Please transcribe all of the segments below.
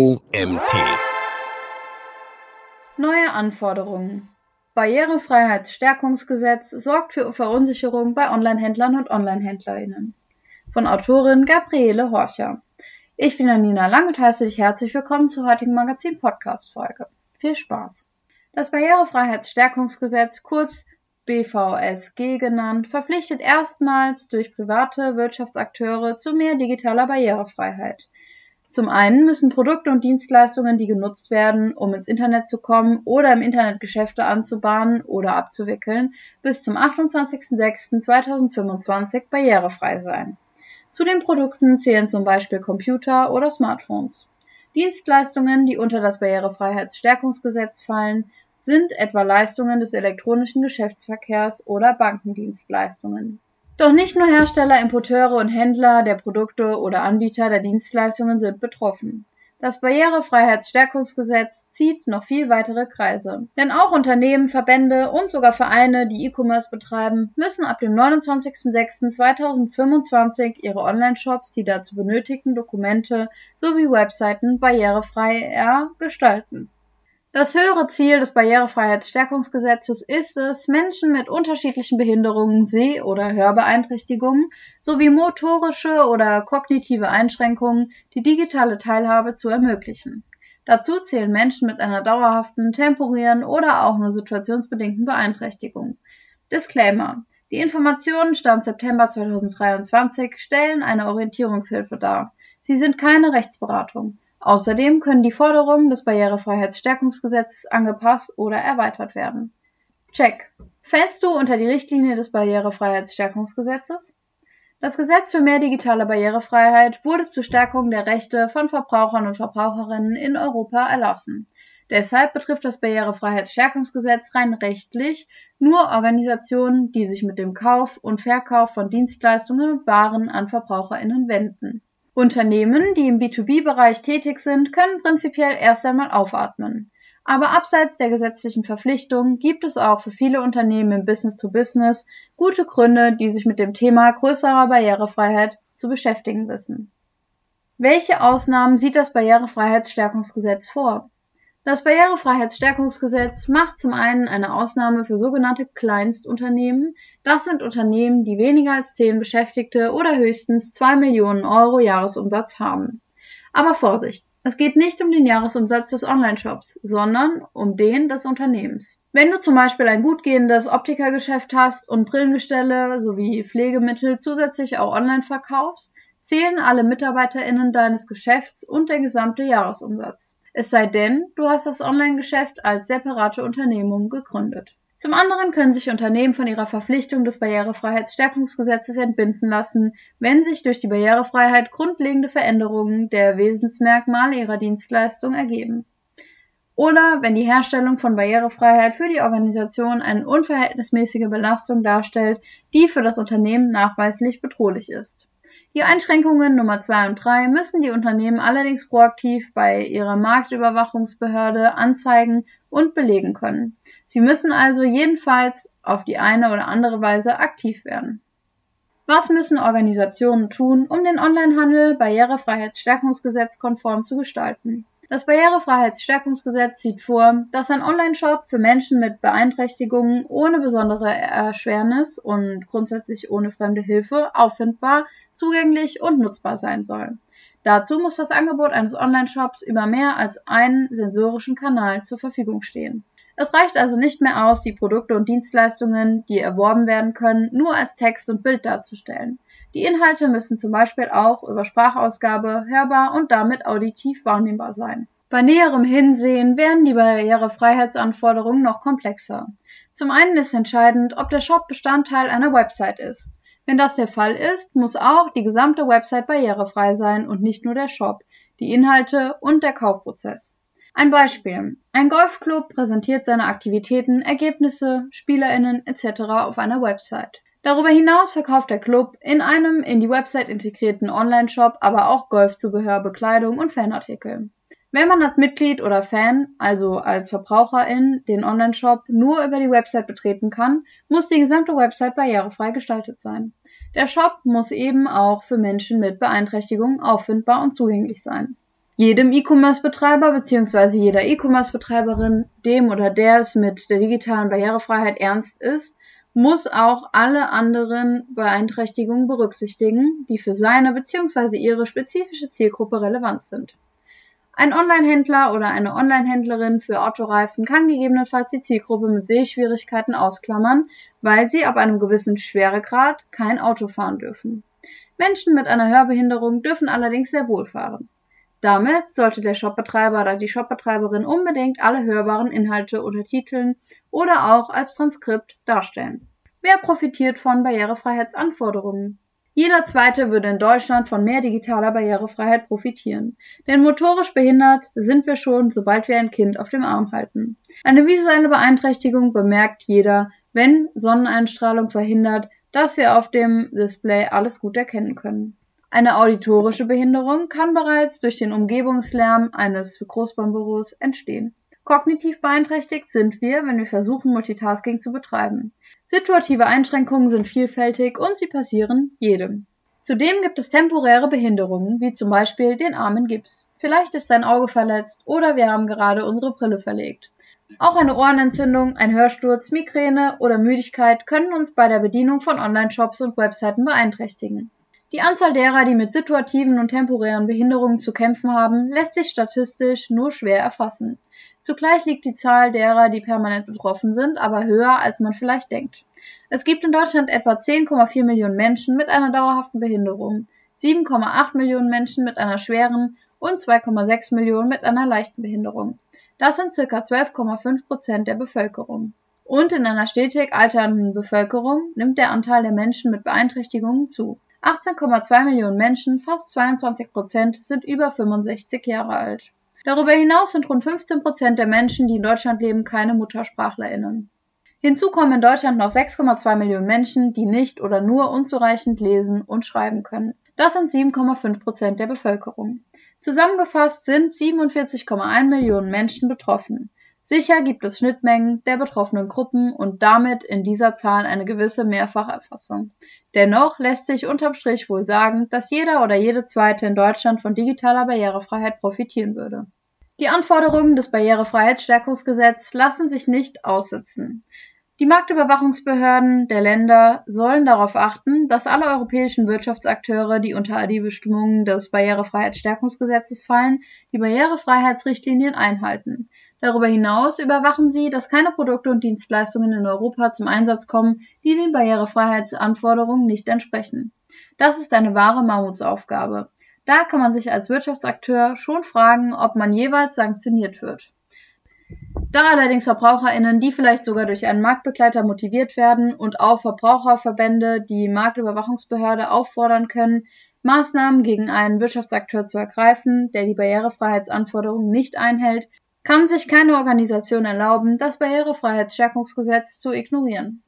OMT. Neue Anforderungen. Barrierefreiheitsstärkungsgesetz sorgt für Verunsicherung bei Onlinehändlern und Onlinehändlerinnen. Von Autorin Gabriele Horcher. Ich bin Janina Lang und heiße dich herzlich willkommen zur heutigen Magazin-Podcast-Folge. Viel Spaß! Das Barrierefreiheitsstärkungsgesetz, kurz BVSG genannt, verpflichtet erstmals durch private Wirtschaftsakteure zu mehr digitaler Barrierefreiheit. Zum einen müssen Produkte und Dienstleistungen, die genutzt werden, um ins Internet zu kommen oder im Internet Geschäfte anzubahnen oder abzuwickeln, bis zum 28.06.2025 barrierefrei sein. Zu den Produkten zählen zum Beispiel Computer oder Smartphones. Dienstleistungen, die unter das Barrierefreiheitsstärkungsgesetz fallen, sind etwa Leistungen des elektronischen Geschäftsverkehrs oder Bankendienstleistungen. Doch nicht nur Hersteller, Importeure und Händler der Produkte oder Anbieter der Dienstleistungen sind betroffen. Das Barrierefreiheitsstärkungsgesetz zieht noch viel weitere Kreise. Denn auch Unternehmen, Verbände und sogar Vereine, die E-Commerce betreiben, müssen ab dem 29.06.2025 ihre Online-Shops, die dazu benötigten Dokumente sowie Webseiten barrierefrei gestalten. Das höhere Ziel des Barrierefreiheitsstärkungsgesetzes ist es, Menschen mit unterschiedlichen Behinderungen, Seh- oder Hörbeeinträchtigungen sowie motorische oder kognitive Einschränkungen die digitale Teilhabe zu ermöglichen. Dazu zählen Menschen mit einer dauerhaften, temporären oder auch nur situationsbedingten Beeinträchtigung. Disclaimer Die Informationen Stand September 2023 stellen eine Orientierungshilfe dar. Sie sind keine Rechtsberatung. Außerdem können die Forderungen des Barrierefreiheitsstärkungsgesetzes angepasst oder erweitert werden. Check. Fällst du unter die Richtlinie des Barrierefreiheitsstärkungsgesetzes? Das Gesetz für mehr digitale Barrierefreiheit wurde zur Stärkung der Rechte von Verbrauchern und Verbraucherinnen in Europa erlassen. Deshalb betrifft das Barrierefreiheitsstärkungsgesetz rein rechtlich nur Organisationen, die sich mit dem Kauf und Verkauf von Dienstleistungen und Waren an Verbraucherinnen wenden. Unternehmen, die im B2B-Bereich tätig sind, können prinzipiell erst einmal aufatmen. Aber abseits der gesetzlichen Verpflichtungen gibt es auch für viele Unternehmen im Business-to-Business -Business gute Gründe, die sich mit dem Thema größerer Barrierefreiheit zu beschäftigen wissen. Welche Ausnahmen sieht das Barrierefreiheitsstärkungsgesetz vor? Das Barrierefreiheitsstärkungsgesetz macht zum einen eine Ausnahme für sogenannte Kleinstunternehmen. Das sind Unternehmen, die weniger als zehn Beschäftigte oder höchstens zwei Millionen Euro Jahresumsatz haben. Aber Vorsicht! Es geht nicht um den Jahresumsatz des Online-Shops, sondern um den des Unternehmens. Wenn du zum Beispiel ein gut gehendes Optikergeschäft hast und Brillengestelle sowie Pflegemittel zusätzlich auch online verkaufst, zählen alle MitarbeiterInnen deines Geschäfts und der gesamte Jahresumsatz. Es sei denn, du hast das Online-Geschäft als separate Unternehmung gegründet. Zum anderen können sich Unternehmen von ihrer Verpflichtung des Barrierefreiheitsstärkungsgesetzes entbinden lassen, wenn sich durch die Barrierefreiheit grundlegende Veränderungen der Wesensmerkmale ihrer Dienstleistung ergeben. Oder wenn die Herstellung von Barrierefreiheit für die Organisation eine unverhältnismäßige Belastung darstellt, die für das Unternehmen nachweislich bedrohlich ist. Die Einschränkungen Nummer zwei und drei müssen die Unternehmen allerdings proaktiv bei ihrer Marktüberwachungsbehörde anzeigen und belegen können. Sie müssen also jedenfalls auf die eine oder andere Weise aktiv werden. Was müssen Organisationen tun, um den Onlinehandel Barrierefreiheitsstärkungsgesetz konform zu gestalten? Das Barrierefreiheitsstärkungsgesetz sieht vor, dass ein Online-Shop für Menschen mit Beeinträchtigungen ohne besondere Erschwernis und grundsätzlich ohne fremde Hilfe auffindbar, zugänglich und nutzbar sein soll. Dazu muss das Angebot eines Online-Shops über mehr als einen sensorischen Kanal zur Verfügung stehen. Es reicht also nicht mehr aus, die Produkte und Dienstleistungen, die erworben werden können, nur als Text und Bild darzustellen. Die Inhalte müssen zum Beispiel auch über Sprachausgabe hörbar und damit auditiv wahrnehmbar sein. Bei näherem Hinsehen werden die Barrierefreiheitsanforderungen noch komplexer. Zum einen ist entscheidend, ob der Shop Bestandteil einer Website ist. Wenn das der Fall ist, muss auch die gesamte Website barrierefrei sein und nicht nur der Shop, die Inhalte und der Kaufprozess. Ein Beispiel. Ein Golfclub präsentiert seine Aktivitäten, Ergebnisse, Spielerinnen etc. auf einer Website. Darüber hinaus verkauft der Club in einem in die Website integrierten Online-Shop aber auch Golfzubehör, Bekleidung und Fanartikel. Wenn man als Mitglied oder Fan, also als Verbraucherin, den Online-Shop nur über die Website betreten kann, muss die gesamte Website barrierefrei gestaltet sein. Der Shop muss eben auch für Menschen mit Beeinträchtigungen auffindbar und zugänglich sein. Jedem E-Commerce-Betreiber bzw. jeder E-Commerce-Betreiberin, dem oder der es mit der digitalen Barrierefreiheit ernst ist, muss auch alle anderen Beeinträchtigungen berücksichtigen, die für seine bzw. ihre spezifische Zielgruppe relevant sind. Ein Online-Händler oder eine Online-Händlerin für Autoreifen kann gegebenenfalls die Zielgruppe mit Sehschwierigkeiten ausklammern, weil sie ab einem gewissen Schweregrad kein Auto fahren dürfen. Menschen mit einer Hörbehinderung dürfen allerdings sehr wohl fahren. Damit sollte der Shopbetreiber oder die Shopbetreiberin unbedingt alle hörbaren Inhalte untertiteln oder auch als Transkript darstellen. Wer profitiert von Barrierefreiheitsanforderungen? Jeder Zweite würde in Deutschland von mehr digitaler Barrierefreiheit profitieren. Denn motorisch behindert sind wir schon, sobald wir ein Kind auf dem Arm halten. Eine visuelle Beeinträchtigung bemerkt jeder, wenn Sonneneinstrahlung verhindert, dass wir auf dem Display alles gut erkennen können. Eine auditorische Behinderung kann bereits durch den Umgebungslärm eines Großbaumbüros entstehen. Kognitiv beeinträchtigt sind wir, wenn wir versuchen, Multitasking zu betreiben. Situative Einschränkungen sind vielfältig und sie passieren jedem. Zudem gibt es temporäre Behinderungen, wie zum Beispiel den Arm in Gips. Vielleicht ist dein Auge verletzt oder wir haben gerade unsere Brille verlegt. Auch eine Ohrenentzündung, ein Hörsturz, Migräne oder Müdigkeit können uns bei der Bedienung von Online-Shops und Webseiten beeinträchtigen. Die Anzahl derer, die mit situativen und temporären Behinderungen zu kämpfen haben, lässt sich statistisch nur schwer erfassen. Zugleich liegt die Zahl derer, die permanent betroffen sind, aber höher, als man vielleicht denkt. Es gibt in Deutschland etwa 10,4 Millionen Menschen mit einer dauerhaften Behinderung, 7,8 Millionen Menschen mit einer schweren und 2,6 Millionen mit einer leichten Behinderung. Das sind ca. 12,5 Prozent der Bevölkerung. Und in einer stetig alternden Bevölkerung nimmt der Anteil der Menschen mit Beeinträchtigungen zu. 18,2 Millionen Menschen, fast 22 Prozent, sind über 65 Jahre alt. Darüber hinaus sind rund 15 Prozent der Menschen, die in Deutschland leben, keine MuttersprachlerInnen. Hinzu kommen in Deutschland noch 6,2 Millionen Menschen, die nicht oder nur unzureichend lesen und schreiben können. Das sind 7,5 Prozent der Bevölkerung. Zusammengefasst sind 47,1 Millionen Menschen betroffen. Sicher gibt es Schnittmengen der betroffenen Gruppen und damit in dieser Zahl eine gewisse Mehrfacherfassung. Dennoch lässt sich unterm Strich wohl sagen, dass jeder oder jede Zweite in Deutschland von digitaler Barrierefreiheit profitieren würde. Die Anforderungen des Barrierefreiheitsstärkungsgesetzes lassen sich nicht aussitzen. Die Marktüberwachungsbehörden der Länder sollen darauf achten, dass alle europäischen Wirtschaftsakteure, die unter die Bestimmungen des Barrierefreiheitsstärkungsgesetzes fallen, die Barrierefreiheitsrichtlinien einhalten. Darüber hinaus überwachen sie, dass keine Produkte und Dienstleistungen in Europa zum Einsatz kommen, die den Barrierefreiheitsanforderungen nicht entsprechen. Das ist eine wahre Mammutsaufgabe. Da kann man sich als Wirtschaftsakteur schon fragen, ob man jeweils sanktioniert wird. Da allerdings VerbraucherInnen, die vielleicht sogar durch einen Marktbegleiter motiviert werden und auch Verbraucherverbände die Marktüberwachungsbehörde auffordern können, Maßnahmen gegen einen Wirtschaftsakteur zu ergreifen, der die Barrierefreiheitsanforderungen nicht einhält, kann sich keine Organisation erlauben, das Barrierefreiheitsstärkungsgesetz zu ignorieren.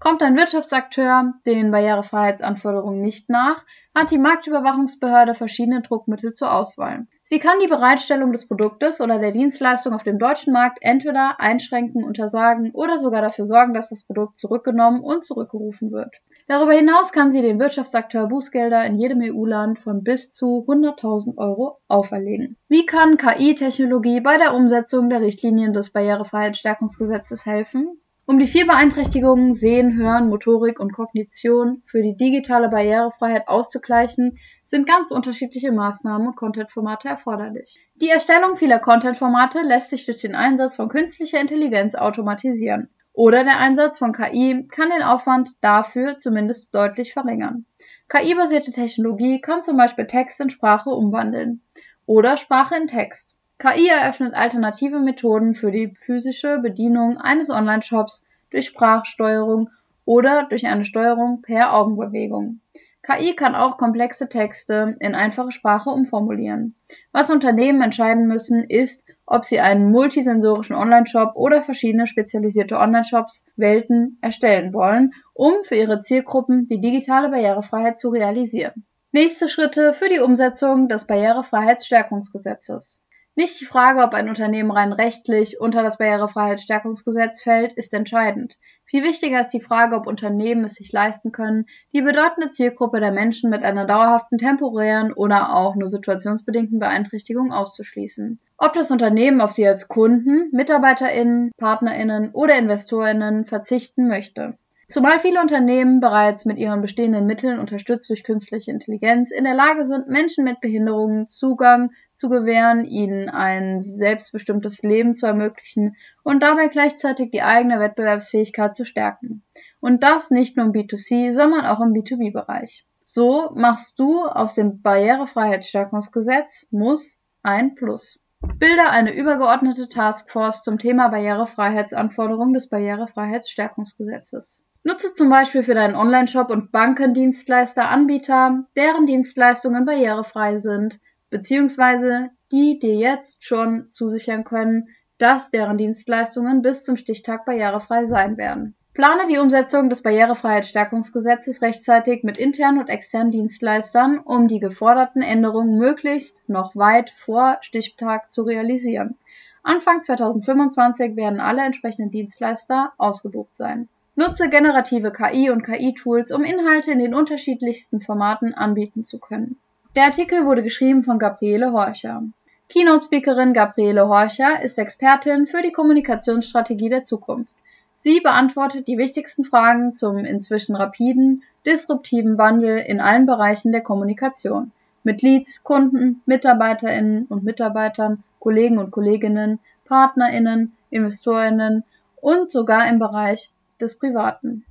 Kommt ein Wirtschaftsakteur den Barrierefreiheitsanforderungen nicht nach, hat die Marktüberwachungsbehörde verschiedene Druckmittel zur Auswahl. Sie kann die Bereitstellung des Produktes oder der Dienstleistung auf dem deutschen Markt entweder einschränken, untersagen oder sogar dafür sorgen, dass das Produkt zurückgenommen und zurückgerufen wird. Darüber hinaus kann sie dem Wirtschaftsakteur Bußgelder in jedem EU-Land von bis zu 100.000 Euro auferlegen. Wie kann KI-Technologie bei der Umsetzung der Richtlinien des Barrierefreiheitsstärkungsgesetzes helfen? Um die vier Beeinträchtigungen Sehen, Hören, Motorik und Kognition für die digitale Barrierefreiheit auszugleichen, sind ganz unterschiedliche Maßnahmen und Content-Formate erforderlich. Die Erstellung vieler Content-Formate lässt sich durch den Einsatz von künstlicher Intelligenz automatisieren. Oder der Einsatz von KI kann den Aufwand dafür zumindest deutlich verringern. KI-basierte Technologie kann zum Beispiel Text in Sprache umwandeln oder Sprache in Text. KI eröffnet alternative Methoden für die physische Bedienung eines Online-Shops durch Sprachsteuerung oder durch eine Steuerung per Augenbewegung. KI kann auch komplexe Texte in einfache Sprache umformulieren. Was Unternehmen entscheiden müssen, ist, ob sie einen multisensorischen Online-Shop oder verschiedene spezialisierte Online-Shops Welten erstellen wollen, um für ihre Zielgruppen die digitale Barrierefreiheit zu realisieren. Nächste Schritte für die Umsetzung des Barrierefreiheitsstärkungsgesetzes. Nicht die Frage, ob ein Unternehmen rein rechtlich unter das Barrierefreiheitsstärkungsgesetz fällt, ist entscheidend. Viel wichtiger ist die Frage, ob Unternehmen es sich leisten können, die bedeutende Zielgruppe der Menschen mit einer dauerhaften temporären oder auch nur situationsbedingten Beeinträchtigung auszuschließen. Ob das Unternehmen auf sie als Kunden, Mitarbeiterinnen, Partnerinnen oder Investorinnen verzichten möchte. Zumal viele Unternehmen bereits mit ihren bestehenden Mitteln, unterstützt durch künstliche Intelligenz, in der Lage sind, Menschen mit Behinderungen Zugang zu gewähren, ihnen ein selbstbestimmtes Leben zu ermöglichen und dabei gleichzeitig die eigene Wettbewerbsfähigkeit zu stärken. Und das nicht nur im B2C, sondern auch im B2B-Bereich. So machst du aus dem Barrierefreiheitsstärkungsgesetz muss ein Plus. Bilde eine übergeordnete Taskforce zum Thema Barrierefreiheitsanforderungen des Barrierefreiheitsstärkungsgesetzes. Nutze zum Beispiel für deinen Online-Shop und Bankendienstleister Anbieter, deren Dienstleistungen barrierefrei sind, beziehungsweise die dir jetzt schon zusichern können, dass deren Dienstleistungen bis zum Stichtag barrierefrei sein werden. Plane die Umsetzung des Barrierefreiheitsstärkungsgesetzes rechtzeitig mit internen und externen Dienstleistern, um die geforderten Änderungen möglichst noch weit vor Stichtag zu realisieren. Anfang 2025 werden alle entsprechenden Dienstleister ausgebucht sein. Nutze generative KI und KI-Tools, um Inhalte in den unterschiedlichsten Formaten anbieten zu können. Der Artikel wurde geschrieben von Gabriele Horcher. Keynote-Speakerin Gabriele Horcher ist Expertin für die Kommunikationsstrategie der Zukunft. Sie beantwortet die wichtigsten Fragen zum inzwischen rapiden, disruptiven Wandel in allen Bereichen der Kommunikation. Mit Leads, Kunden, Mitarbeiterinnen und Mitarbeitern, Kollegen und Kolleginnen, Partnerinnen, Investorinnen und sogar im Bereich des Privaten.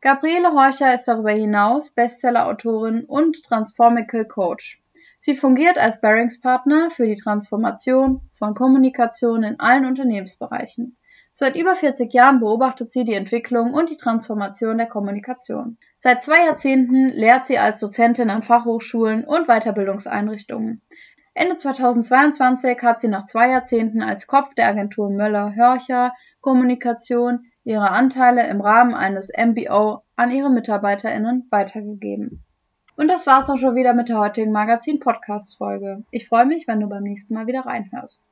Gabriele Horcher ist darüber hinaus Bestseller-Autorin und Transformical Coach. Sie fungiert als Bearingspartner für die Transformation von Kommunikation in allen Unternehmensbereichen. Seit über 40 Jahren beobachtet sie die Entwicklung und die Transformation der Kommunikation. Seit zwei Jahrzehnten lehrt sie als Dozentin an Fachhochschulen und Weiterbildungseinrichtungen. Ende 2022 hat sie nach zwei Jahrzehnten als Kopf der Agentur Möller-Hörcher Kommunikation ihre Anteile im Rahmen eines MBO an ihre MitarbeiterInnen weitergegeben. Und das war's auch schon wieder mit der heutigen Magazin-Podcast-Folge. Ich freue mich, wenn du beim nächsten Mal wieder reinhörst.